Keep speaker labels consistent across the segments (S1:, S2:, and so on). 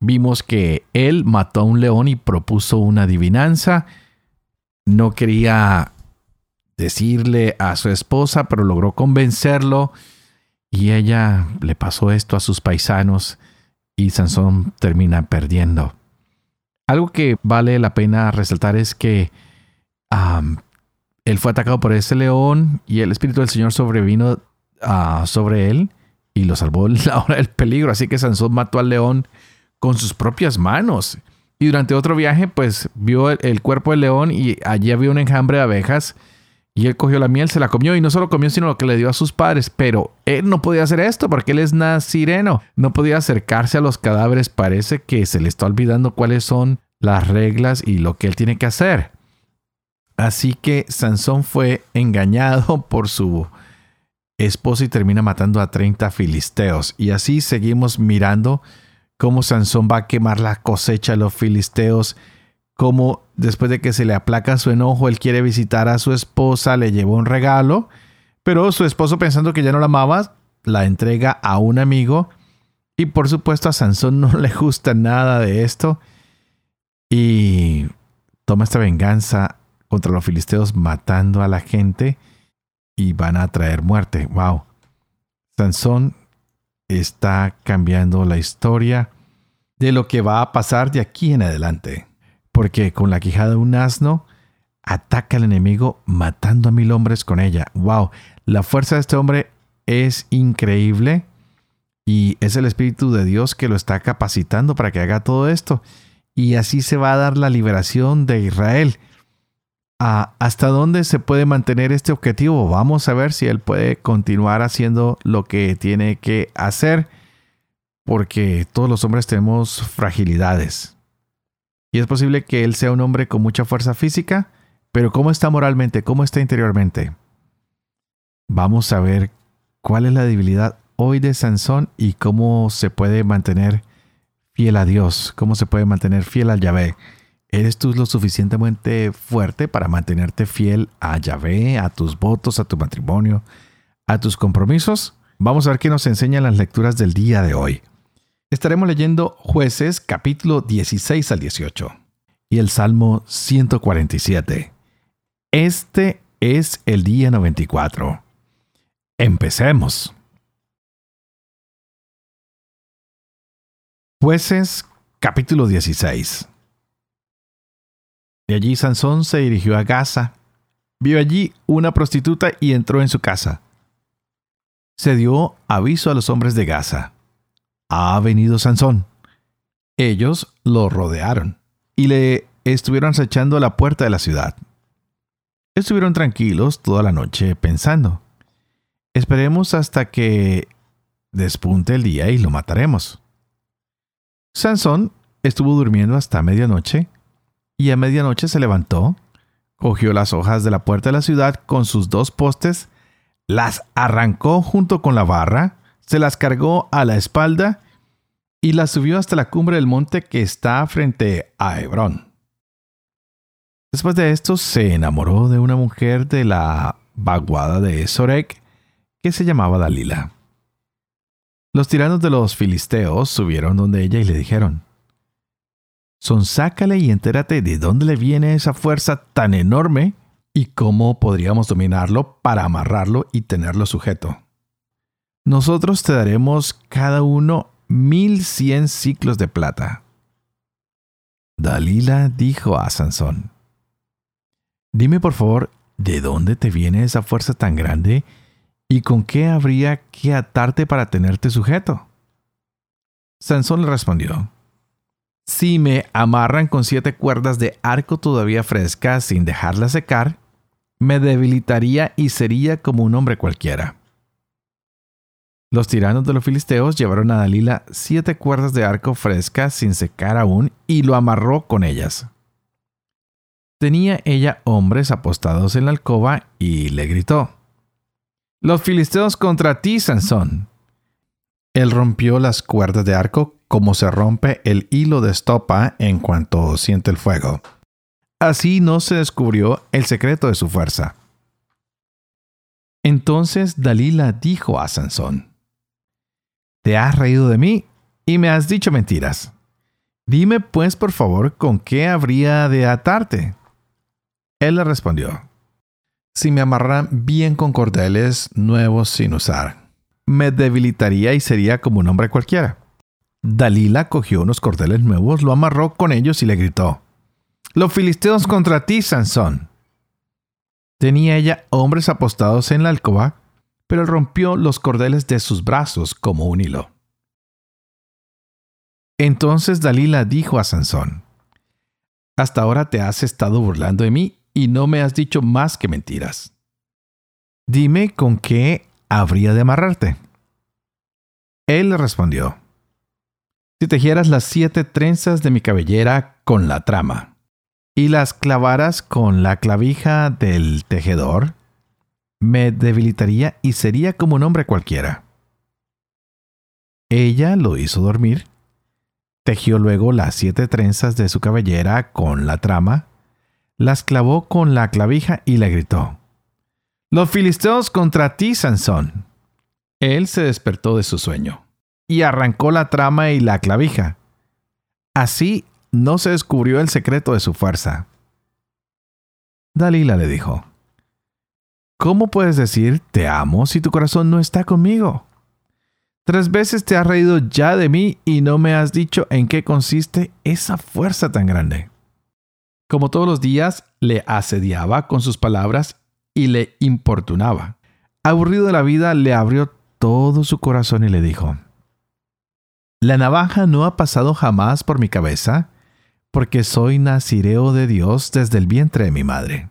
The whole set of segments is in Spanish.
S1: Vimos que él mató a un león y propuso una adivinanza. No quería decirle a su esposa, pero logró convencerlo. Y ella le pasó esto a sus paisanos y Sansón termina perdiendo. Algo que vale la pena resaltar es que él fue atacado por ese león y el Espíritu del Señor sobrevino ah, sobre él y lo salvó en la hora del peligro. Así que Sansón mató al león con sus propias manos. Y durante otro viaje, pues vio el, cuerpo del león y allí había un enjambre de abejas. Y él cogió la miel, se la comió y no solo comió, sino lo que le dio a sus padres. Pero él no podía hacer esto porque él es nazireno. No podía acercarse a los cadáveres. Parece que se le está olvidando cuáles son las reglas y lo que él tiene que hacer. Así que Sansón fue engañado por su esposa y termina matando a 30 filisteos. Y así seguimos mirando cómo Sansón va a quemar la cosecha de los filisteos, cómo después de que se le aplaca su enojo, él quiere visitar a su esposa, le lleva un regalo, pero su esposo pensando que ya no la amaba, la entrega a un amigo. Y por supuesto a Sansón no le gusta nada de esto. Y toma esta venganza contra los filisteos matando a la gente y van a traer muerte. Wow. Sansón está cambiando la historia de lo que va a pasar de aquí en adelante. Porque con la quijada de un asno ataca al enemigo matando a mil hombres con ella. ¡Wow! La fuerza de este hombre es increíble y es el Espíritu de Dios que lo está capacitando para que haga todo esto. Y así se va a dar la liberación de Israel. ¿Hasta dónde se puede mantener este objetivo? Vamos a ver si él puede continuar haciendo lo que tiene que hacer, porque todos los hombres tenemos fragilidades. Y es posible que él sea un hombre con mucha fuerza física, pero ¿cómo está moralmente? ¿Cómo está interiormente? Vamos a ver cuál es la debilidad hoy de Sansón y cómo se puede mantener fiel a Dios, cómo se puede mantener fiel al Yahvé. ¿Eres tú lo suficientemente fuerte para mantenerte fiel a Yahvé, a tus votos, a tu matrimonio, a tus compromisos? Vamos a ver qué nos enseñan las lecturas del día de hoy. Estaremos leyendo jueces capítulo 16 al 18 y el Salmo 147. Este es el día 94. Empecemos. Jueces capítulo 16. De allí Sansón se dirigió a Gaza. Vio allí una prostituta y entró en su casa. Se dio aviso a los hombres de Gaza. Ha venido Sansón. Ellos lo rodearon y le estuvieron acechando a la puerta de la ciudad. Estuvieron tranquilos toda la noche pensando. Esperemos hasta que despunte el día y lo mataremos. Sansón estuvo durmiendo hasta medianoche y a medianoche se levantó, cogió las hojas de la puerta de la ciudad con sus dos postes, las arrancó junto con la barra, se las cargó a la espalda y las subió hasta la cumbre del monte que está frente a Hebrón. Después de esto se enamoró de una mujer de la vaguada de Sorek que se llamaba Dalila. Los tiranos de los filisteos subieron donde ella y le dijeron, Sonsácale y entérate de dónde le viene esa fuerza tan enorme y cómo podríamos dominarlo para amarrarlo y tenerlo sujeto. Nosotros te daremos cada uno mil cien ciclos de plata. Dalila dijo a Sansón, Dime por favor, ¿de dónde te viene esa fuerza tan grande y con qué habría que atarte para tenerte sujeto? Sansón le respondió, si me amarran con siete cuerdas de arco todavía frescas sin dejarla secar, me debilitaría y sería como un hombre cualquiera. Los tiranos de los filisteos llevaron a Dalila siete cuerdas de arco frescas sin secar aún y lo amarró con ellas. Tenía ella hombres apostados en la alcoba y le gritó, Los filisteos contra ti, Sansón. Él rompió las cuerdas de arco como se rompe el hilo de estopa en cuanto siente el fuego. Así no se descubrió el secreto de su fuerza. Entonces Dalila dijo a Sansón, te has reído de mí y me has dicho mentiras. Dime pues por favor con qué habría de atarte. Él le respondió, si me amarran bien con cordeles nuevos sin usar, me debilitaría y sería como un hombre cualquiera. Dalila cogió unos cordeles nuevos, lo amarró con ellos y le gritó, Los filisteos contra ti, Sansón. Tenía ella hombres apostados en la alcoba pero rompió los cordeles de sus brazos como un hilo. Entonces Dalila dijo a Sansón, Hasta ahora te has estado burlando de mí y no me has dicho más que mentiras. Dime con qué habría de amarrarte. Él le respondió, Si tejieras las siete trenzas de mi cabellera con la trama, y las clavaras con la clavija del tejedor, me debilitaría y sería como un hombre cualquiera. Ella lo hizo dormir, tejió luego las siete trenzas de su cabellera con la trama, las clavó con la clavija y le gritó, Los filisteos contra ti, Sansón. Él se despertó de su sueño y arrancó la trama y la clavija. Así no se descubrió el secreto de su fuerza. Dalila le dijo, ¿Cómo puedes decir te amo si tu corazón no está conmigo? Tres veces te has reído ya de mí y no me has dicho en qué consiste esa fuerza tan grande. Como todos los días, le asediaba con sus palabras y le importunaba. Aburrido de la vida, le abrió todo su corazón y le dijo, La navaja no ha pasado jamás por mi cabeza, porque soy nazireo de Dios desde el vientre de mi madre.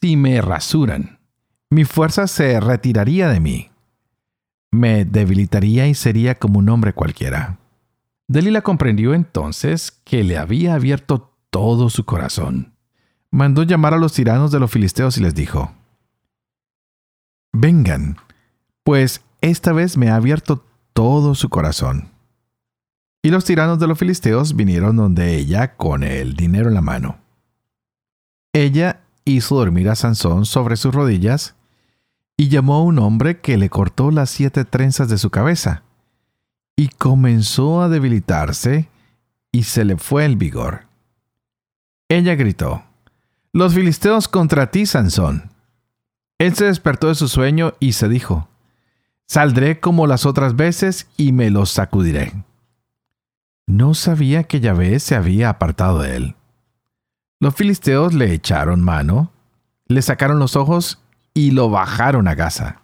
S1: Si me rasuran, mi fuerza se retiraría de mí. Me debilitaría y sería como un hombre cualquiera. Delila comprendió entonces que le había abierto todo su corazón. Mandó llamar a los tiranos de los filisteos y les dijo, Vengan, pues esta vez me ha abierto todo su corazón. Y los tiranos de los filisteos vinieron donde ella con el dinero en la mano. Ella hizo dormir a Sansón sobre sus rodillas y llamó a un hombre que le cortó las siete trenzas de su cabeza, y comenzó a debilitarse y se le fue el vigor. Ella gritó, Los filisteos contra ti, Sansón. Él se despertó de su sueño y se dijo, Saldré como las otras veces y me los sacudiré. No sabía que Yahvé se había apartado de él. Los filisteos le echaron mano, le sacaron los ojos y lo bajaron a Gaza.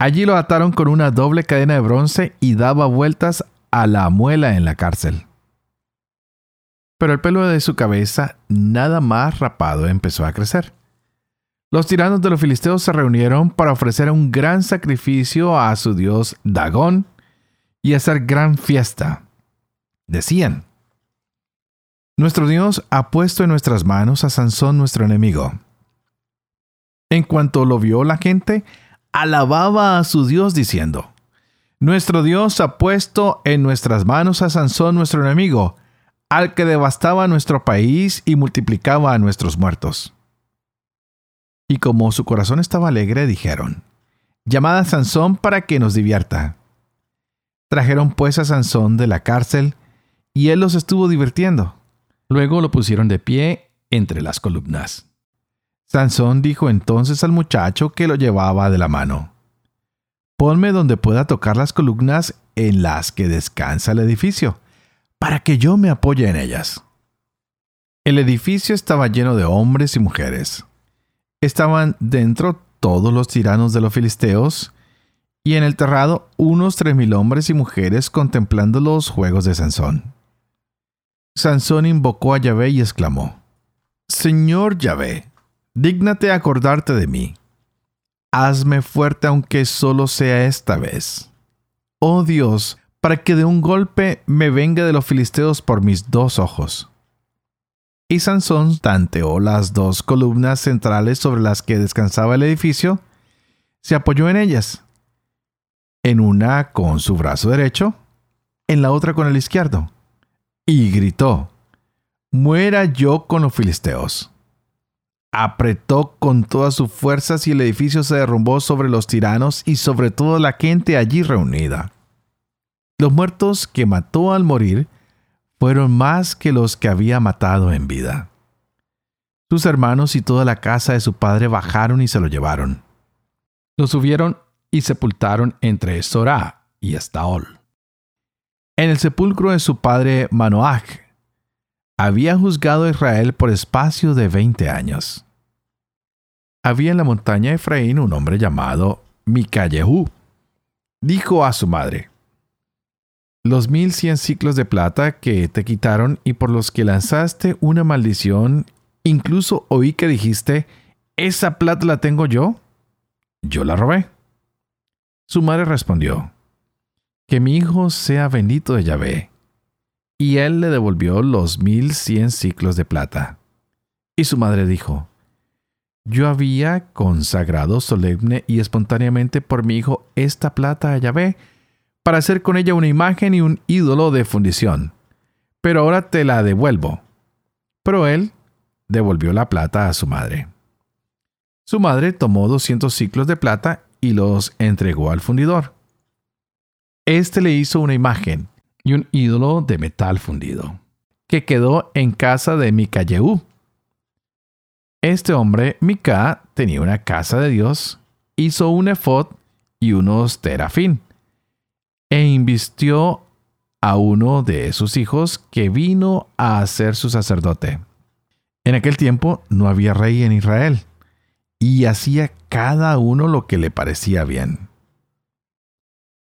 S1: Allí lo ataron con una doble cadena de bronce y daba vueltas a la muela en la cárcel. Pero el pelo de su cabeza, nada más rapado, empezó a crecer. Los tiranos de los filisteos se reunieron para ofrecer un gran sacrificio a su dios Dagón y hacer gran fiesta. Decían, Nuestro Dios ha puesto en nuestras manos a Sansón nuestro enemigo en cuanto lo vio la gente, alababa a su Dios diciendo, Nuestro Dios ha puesto en nuestras manos a Sansón nuestro enemigo, al que devastaba nuestro país y multiplicaba a nuestros muertos. Y como su corazón estaba alegre, dijeron, Llamad a Sansón para que nos divierta. Trajeron pues a Sansón de la cárcel, y él los estuvo divirtiendo. Luego lo pusieron de pie entre las columnas. Sansón dijo entonces al muchacho que lo llevaba de la mano, Ponme donde pueda tocar las columnas en las que descansa el edificio, para que yo me apoye en ellas. El edificio estaba lleno de hombres y mujeres. Estaban dentro todos los tiranos de los filisteos, y en el terrado unos tres mil hombres y mujeres contemplando los juegos de Sansón. Sansón invocó a Yahvé y exclamó, Señor Yahvé, dígnate acordarte de mí. hazme fuerte aunque solo sea esta vez. Oh Dios, para que de un golpe me venga de los filisteos por mis dos ojos. Y Sansón tanteó las dos columnas centrales sobre las que descansaba el edificio, se apoyó en ellas, en una con su brazo derecho, en la otra con el izquierdo, y gritó, Muera yo con los filisteos. Apretó con todas sus fuerzas y el edificio se derrumbó sobre los tiranos y sobre toda la gente allí reunida. Los muertos que mató al morir fueron más que los que había matado en vida. Sus hermanos y toda la casa de su padre bajaron y se lo llevaron. Lo subieron y sepultaron entre Sorá y Estaol. En el sepulcro de su padre Manoach, había juzgado a Israel por espacio de veinte años. Había en la montaña de Efraín un hombre llamado Micallehú. Dijo a su madre, los mil cien ciclos de plata que te quitaron y por los que lanzaste una maldición, incluso oí que dijiste, ¿esa plata la tengo yo? Yo la robé. Su madre respondió, Que mi hijo sea bendito de Yahvé. Y él le devolvió los mil cien ciclos de plata. Y su madre dijo, Yo había consagrado solemne y espontáneamente por mi hijo esta plata a Yahvé, para hacer con ella una imagen y un ídolo de fundición. Pero ahora te la devuelvo. Pero él devolvió la plata a su madre. Su madre tomó doscientos ciclos de plata y los entregó al fundidor. Este le hizo una imagen y un ídolo de metal fundido, que quedó en casa de Micayehú. Este hombre, Mica, tenía una casa de Dios, hizo un efod y unos terafín e invistió a uno de sus hijos que vino a ser su sacerdote. En aquel tiempo no había rey en Israel, y hacía cada uno lo que le parecía bien.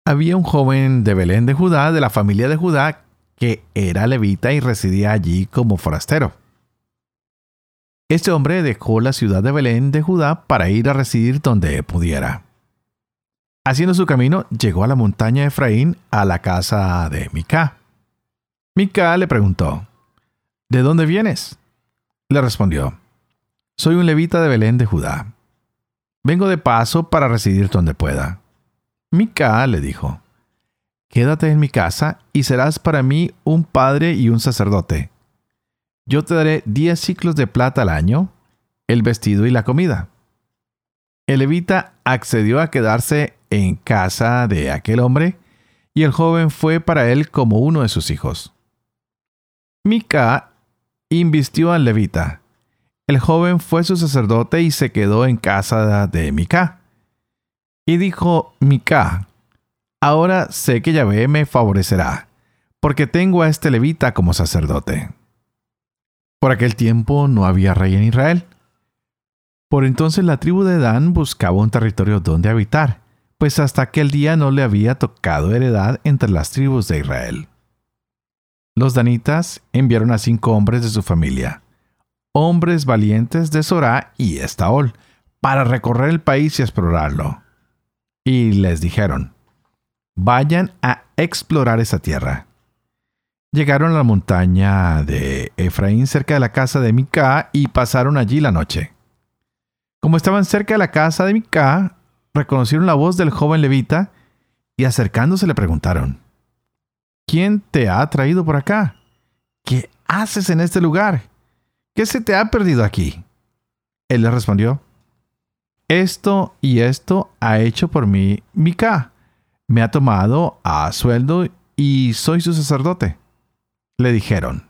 S1: Había un joven de Belén de Judá, de la familia de Judá, que era levita y residía allí como forastero. Este hombre dejó la ciudad de Belén de Judá para ir a residir donde pudiera. Haciendo su camino, llegó a la montaña de Efraín, a la casa de Mica. Mica le preguntó, ¿De dónde vienes? Le respondió, Soy un levita de Belén de Judá. Vengo de paso para residir donde pueda. Mica le dijo, Quédate en mi casa y serás para mí un padre y un sacerdote. Yo te daré diez ciclos de plata al año, el vestido y la comida. El levita accedió a quedarse en casa de aquel hombre, y el joven fue para él como uno de sus hijos. Mica invistió al levita. El joven fue su sacerdote y se quedó en casa de Mica. Y dijo Mica, ahora sé que Yahvé me favorecerá, porque tengo a este levita como sacerdote. Por aquel tiempo no había rey en Israel. Por entonces la tribu de Dan buscaba un territorio donde habitar, pues hasta aquel día no le había tocado heredad entre las tribus de Israel. Los danitas enviaron a cinco hombres de su familia, hombres valientes de Sorá y Estaol, para recorrer el país y explorarlo. Y les dijeron, vayan a explorar esa tierra. Llegaron a la montaña de Efraín cerca de la casa de Mica y pasaron allí la noche. Como estaban cerca de la casa de Mica, reconocieron la voz del joven levita y acercándose le preguntaron, ¿quién te ha traído por acá? ¿Qué haces en este lugar? ¿Qué se te ha perdido aquí? Él le respondió, esto y esto ha hecho por mí Mica. Me ha tomado a sueldo y soy su sacerdote. Le dijeron,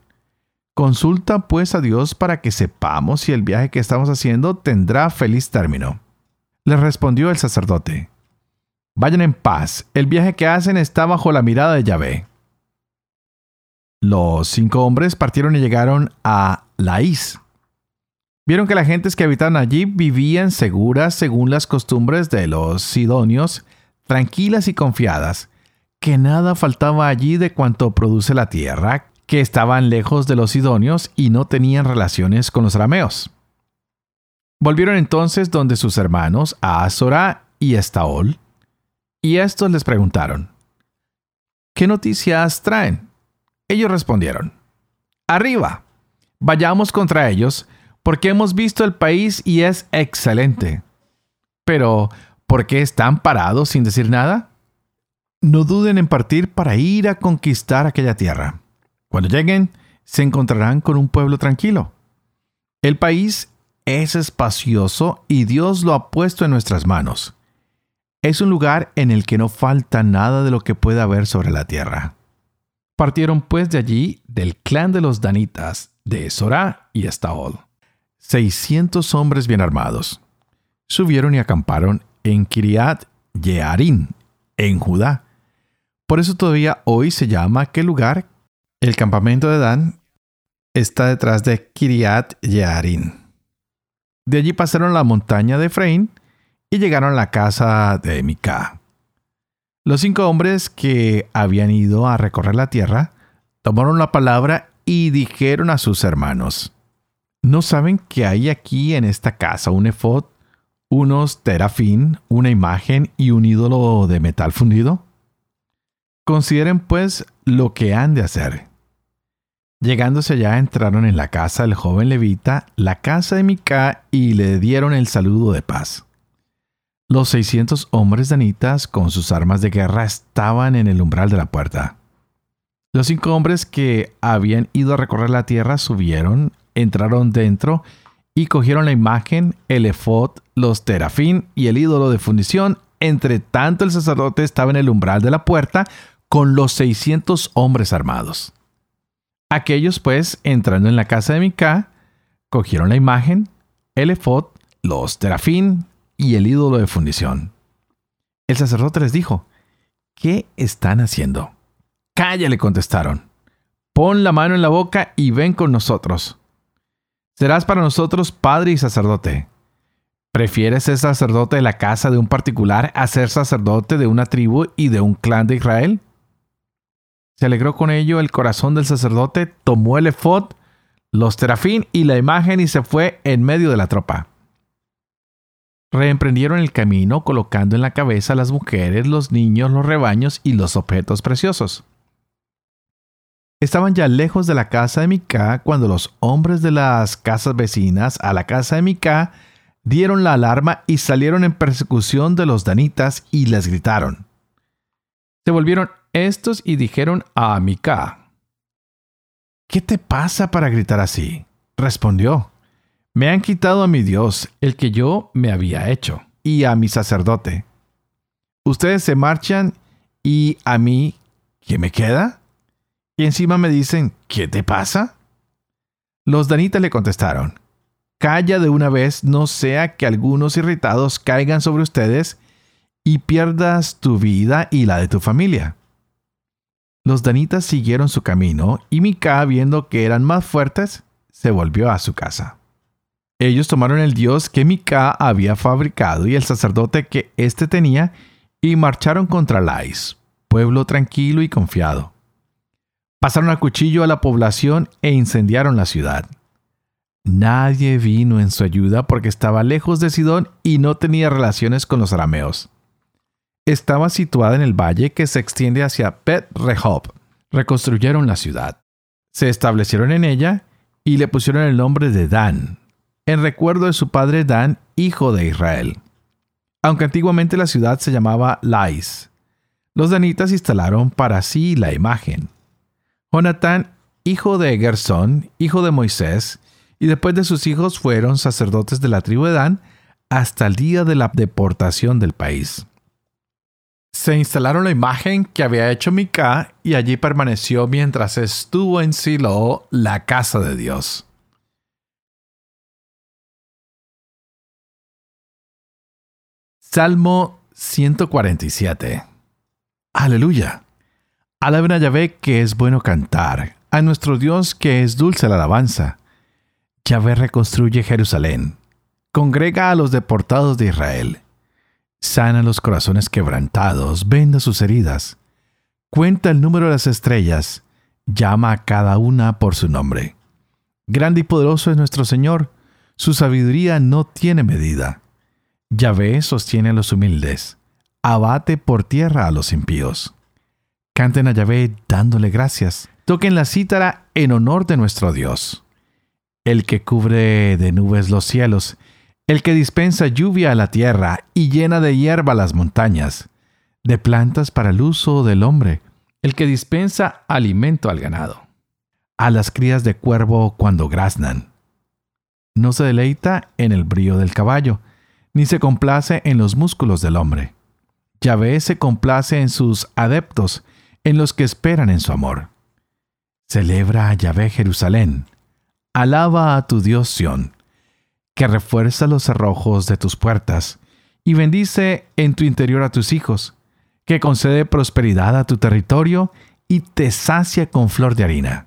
S1: consulta pues a Dios para que sepamos si el viaje que estamos haciendo tendrá feliz término. Le respondió el sacerdote, Vayan en paz, el viaje que hacen está bajo la mirada de Yahvé. Los cinco hombres partieron y llegaron a Laís. Vieron que las gentes que habitaban allí vivían seguras según las costumbres de los sidonios, tranquilas y confiadas, que nada faltaba allí de cuanto produce la tierra, que estaban lejos de los sidonios y no tenían relaciones con los arameos. Volvieron entonces donde sus hermanos, a Azorá y Estaol, y estos les preguntaron, ¿qué noticias traen? Ellos respondieron, arriba, vayamos contra ellos, porque hemos visto el país y es excelente. Pero, ¿por qué están parados sin decir nada? No duden en partir para ir a conquistar aquella tierra. Cuando lleguen, se encontrarán con un pueblo tranquilo. El país es espacioso y Dios lo ha puesto en nuestras manos. Es un lugar en el que no falta nada de lo que pueda haber sobre la tierra. Partieron pues de allí del clan de los Danitas, de Sorá y Estaol, seiscientos hombres bien armados. Subieron y acamparon en Kiriat Yearín, en Judá. Por eso todavía hoy se llama aquel lugar el campamento de Dan está detrás de Kiriat Yearín. De allí pasaron la montaña de Efraín y llegaron a la casa de Mica. Los cinco hombres que habían ido a recorrer la tierra tomaron la palabra y dijeron a sus hermanos, ¿no saben que hay aquí en esta casa un efod, unos terafín, una imagen y un ídolo de metal fundido? Consideren pues lo que han de hacer. Llegándose allá entraron en la casa del joven levita, la casa de Mica, y le dieron el saludo de paz. Los seiscientos hombres danitas con sus armas de guerra estaban en el umbral de la puerta. Los cinco hombres que habían ido a recorrer la tierra subieron, entraron dentro y cogieron la imagen, el efod, los terafín y el ídolo de fundición. Entre tanto el sacerdote estaba en el umbral de la puerta con los seiscientos hombres armados. Aquellos pues, entrando en la casa de Mica, cogieron la imagen, el efod, los terafín y el ídolo de fundición. El sacerdote les dijo, ¿qué están haciendo? Calla, le contestaron. Pon la mano en la boca y ven con nosotros. Serás para nosotros padre y sacerdote. ¿Prefieres ser sacerdote de la casa de un particular a ser sacerdote de una tribu y de un clan de Israel? Se alegró con ello el corazón del sacerdote, tomó el efod, los terafín y la imagen y se fue en medio de la tropa. Reemprendieron el camino colocando en la cabeza las mujeres, los niños, los rebaños y los objetos preciosos. Estaban ya lejos de la casa de Mica cuando los hombres de las casas vecinas a la casa de Mica dieron la alarma y salieron en persecución de los danitas y les gritaron. Se volvieron estos y dijeron a Mica, ¿Qué te pasa para gritar así? Respondió, Me han quitado a mi Dios, el que yo me había hecho, y a mi sacerdote. Ustedes se marchan y a mí, ¿qué me queda? Y encima me dicen, ¿qué te pasa? Los danitas le contestaron, Calla de una vez, no sea que algunos irritados caigan sobre ustedes y pierdas tu vida y la de tu familia. Los danitas siguieron su camino y Mica, viendo que eran más fuertes, se volvió a su casa. Ellos tomaron el dios que Mica había fabricado y el sacerdote que éste tenía y marcharon contra Lais, pueblo tranquilo y confiado. Pasaron a cuchillo a la población e incendiaron la ciudad. Nadie vino en su ayuda porque estaba lejos de Sidón y no tenía relaciones con los arameos estaba situada en el valle que se extiende hacia Bet Rehob. Reconstruyeron la ciudad. Se establecieron en ella y le pusieron el nombre de Dan, en recuerdo de su padre Dan, hijo de Israel. Aunque antiguamente la ciudad se llamaba Lais, los danitas instalaron para sí la imagen. Jonatán, hijo de Gersón, hijo de Moisés, y después de sus hijos fueron sacerdotes de la tribu de Dan hasta el día de la deportación del país se instalaron la imagen que había hecho Mica y allí permaneció mientras estuvo en Silo, la casa de Dios. Salmo 147 Aleluya. Alaben a Yahvé que es bueno cantar, a nuestro Dios que es dulce la alabanza. Yahvé reconstruye Jerusalén, congrega a los deportados de Israel sana los corazones quebrantados, venda sus heridas, cuenta el número de las estrellas, llama a cada una por su nombre. Grande y poderoso es nuestro Señor, Su sabiduría no tiene medida. Yahvé sostiene a los humildes, abate por tierra a los impíos. Canten a Yahvé dándole gracias. Toquen la cítara en honor de nuestro Dios. El que cubre de nubes los cielos, el que dispensa lluvia a la tierra y llena de hierba las montañas, de plantas para el uso del hombre, el que dispensa alimento al ganado, a las crías de cuervo cuando graznan. No se deleita en el brío del caballo, ni se complace en los músculos del hombre. Yahvé se complace en sus adeptos, en los que esperan en su amor. Celebra a Yahvé Jerusalén. Alaba a tu Dios Sión, que refuerza los cerrojos de tus puertas y bendice en tu interior a tus hijos, que concede prosperidad a tu territorio y te sacia con flor de harina,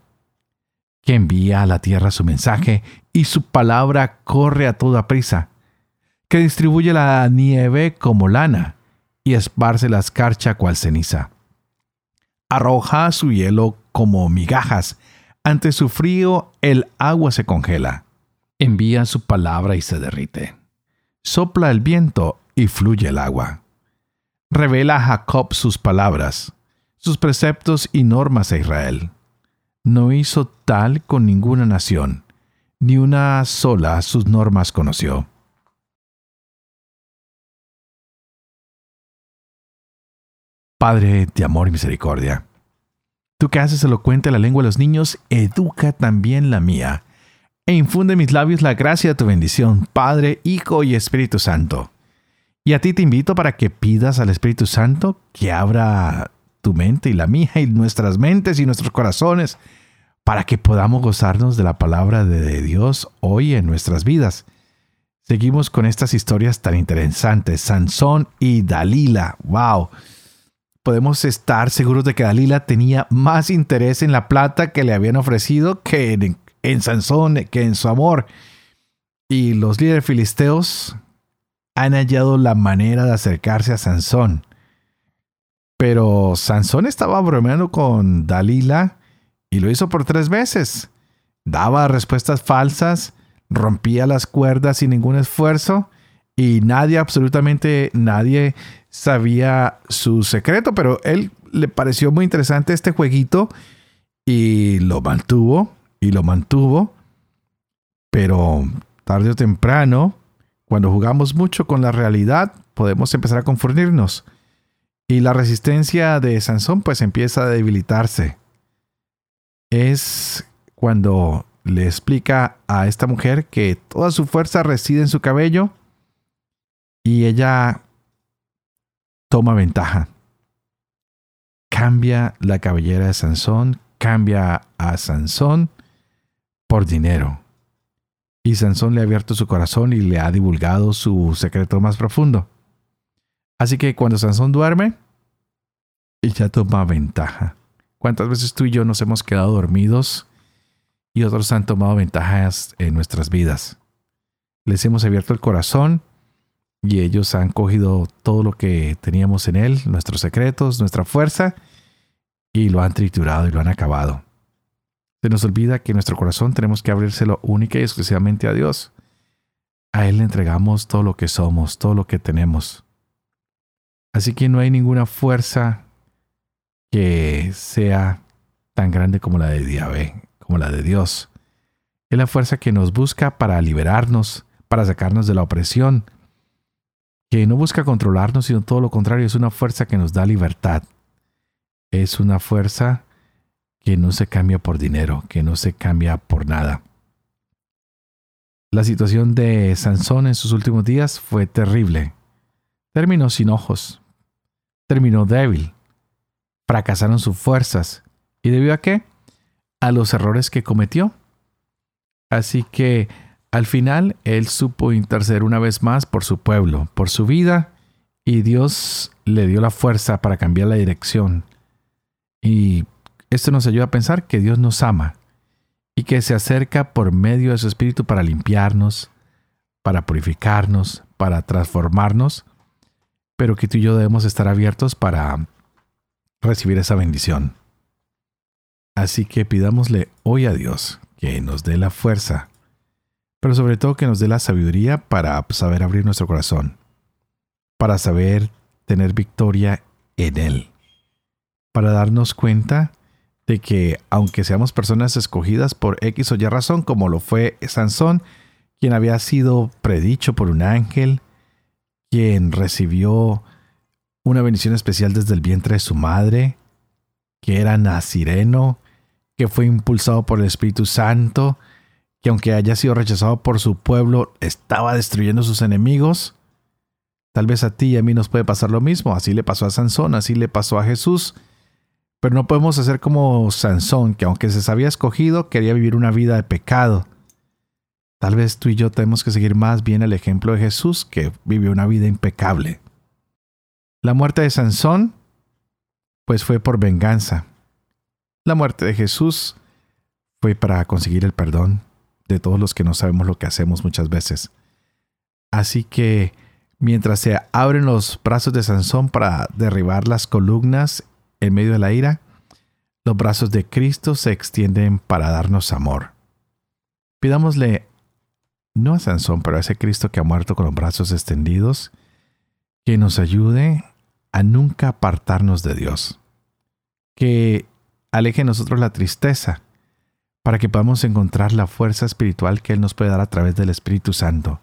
S1: que envía a la tierra su mensaje y su palabra corre a toda prisa, que distribuye la nieve como lana y esparce la escarcha cual ceniza. Arroja su hielo como migajas, ante su frío el agua se congela. Envía su palabra y se derrite. Sopla el viento y fluye el agua. Revela a Jacob sus palabras, sus preceptos y normas a Israel. No hizo tal con ninguna nación, ni una sola sus normas conoció. Padre de amor y misericordia, tú que haces elocuente la lengua de los niños, educa también la mía, e infunde mis labios la gracia de tu bendición, Padre, Hijo y Espíritu Santo. Y a ti te invito para que pidas al Espíritu Santo que abra tu mente y la mía y nuestras mentes y nuestros corazones para que podamos gozarnos de la palabra de Dios hoy en nuestras vidas. Seguimos con estas historias tan interesantes. Sansón y Dalila. ¡Wow! podemos estar seguros de que Dalila tenía más interés en la plata que le habían ofrecido que en, Sansón, que en su amor. Y los líderes filisteos han hallado la manera de acercarse a Sansón. Pero Sansón estaba bromeando con Dalila y lo hizo por tres veces. Daba respuestas falsas, rompía las cuerdas sin ningún esfuerzo y nadie, absolutamente nadie, sabía su secreto, pero él le pareció muy interesante este jueguito y lo mantuvo y lo mantuvo. Pero tarde o temprano, cuando jugamos mucho con la realidad, podemos empezar a confundirnos. Y la resistencia de Sansón pues empieza a debilitarse. Es cuando le explica a esta mujer que toda su fuerza reside en su cabello y ella toma ventaja. Cambia la cabellera de Sansón, cambia a Sansón por dinero. Y Sansón le ha abierto su corazón y le ha divulgado su secreto más profundo. Así que cuando Sansón duerme, ella toma ventaja. ¿Cuántas veces tú y yo nos hemos quedado dormidos y otros han tomado ventajas en nuestras vidas? Les hemos abierto el corazón y ellos han cogido todo lo que teníamos en él, nuestros secretos, nuestra fuerza, y lo han triturado y lo han acabado. Se nos olvida que nuestro corazón tenemos que abrírselo única y exclusivamente a Dios. A Él le entregamos todo lo que somos, todo lo que tenemos. Así que no hay ninguna fuerza que sea tan grande como la de Diabé, como la de Dios. Es la fuerza que nos busca para liberarnos, para sacarnos de la opresión, que no busca controlarnos, sino todo lo contrario, es una fuerza que nos da libertad. Es una fuerza que no se cambia por dinero, que no se cambia por nada. La situación de Sansón en sus últimos días fue terrible. Terminó sin ojos. Terminó débil. Fracasaron sus fuerzas. ¿Y debido a qué? A los errores que cometió. Así que al final, él supo interceder una vez más por su pueblo, por su vida, y Dios le dio la fuerza para cambiar la dirección. Y esto nos ayuda a pensar que Dios nos ama y que se acerca por medio de su Espíritu para limpiarnos, para purificarnos, para transformarnos, pero que tú y yo debemos estar abiertos para recibir esa bendición. Así que pidámosle hoy a Dios que nos dé la fuerza pero sobre todo que nos dé la sabiduría para saber abrir nuestro corazón, para saber tener victoria en Él, para darnos cuenta de que aunque seamos personas escogidas por X o Y razón, como lo fue Sansón, quien había sido predicho por un ángel, quien recibió una bendición especial desde el vientre de su madre, que era nazireno, que fue impulsado por el Espíritu Santo, que aunque haya sido rechazado por su pueblo, estaba destruyendo sus enemigos. Tal vez a ti y a mí nos puede pasar lo mismo, así le pasó a Sansón, así le pasó a Jesús. Pero no podemos hacer como Sansón, que aunque se había escogido, quería vivir una vida de pecado. Tal vez tú y yo tenemos que seguir más bien el ejemplo de Jesús, que vivió una vida impecable. La muerte de Sansón, pues fue por venganza. La muerte de Jesús fue para conseguir el perdón de todos los que no sabemos lo que hacemos muchas veces. Así que mientras se abren los brazos de Sansón para derribar las columnas en medio de la ira, los brazos de Cristo se extienden para darnos amor. Pidámosle no a Sansón, pero a ese Cristo que ha muerto con los brazos extendidos, que nos ayude a nunca apartarnos de Dios, que aleje nosotros la tristeza, para que podamos encontrar la fuerza espiritual que Él nos puede dar a través del Espíritu Santo,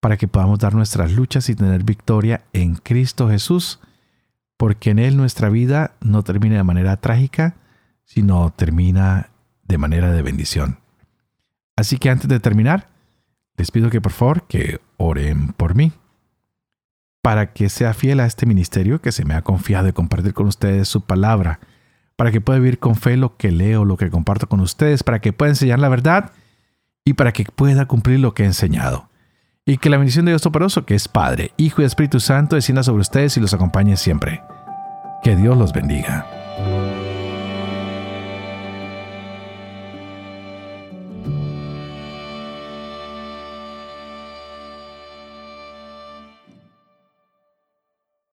S1: para que podamos dar nuestras luchas y tener victoria en Cristo Jesús, porque en Él nuestra vida no termina de manera trágica, sino termina de manera de bendición. Así que antes de terminar, les pido que por favor que oren por mí, para que sea fiel a este ministerio que se me ha confiado de compartir con ustedes su palabra, para que pueda vivir con fe lo que leo, lo que comparto con ustedes, para que pueda enseñar la verdad y para que pueda cumplir lo que he enseñado. Y que la bendición de Dios Toporoso, que es Padre, Hijo y Espíritu Santo, descienda sobre ustedes y los acompañe siempre. Que Dios los bendiga.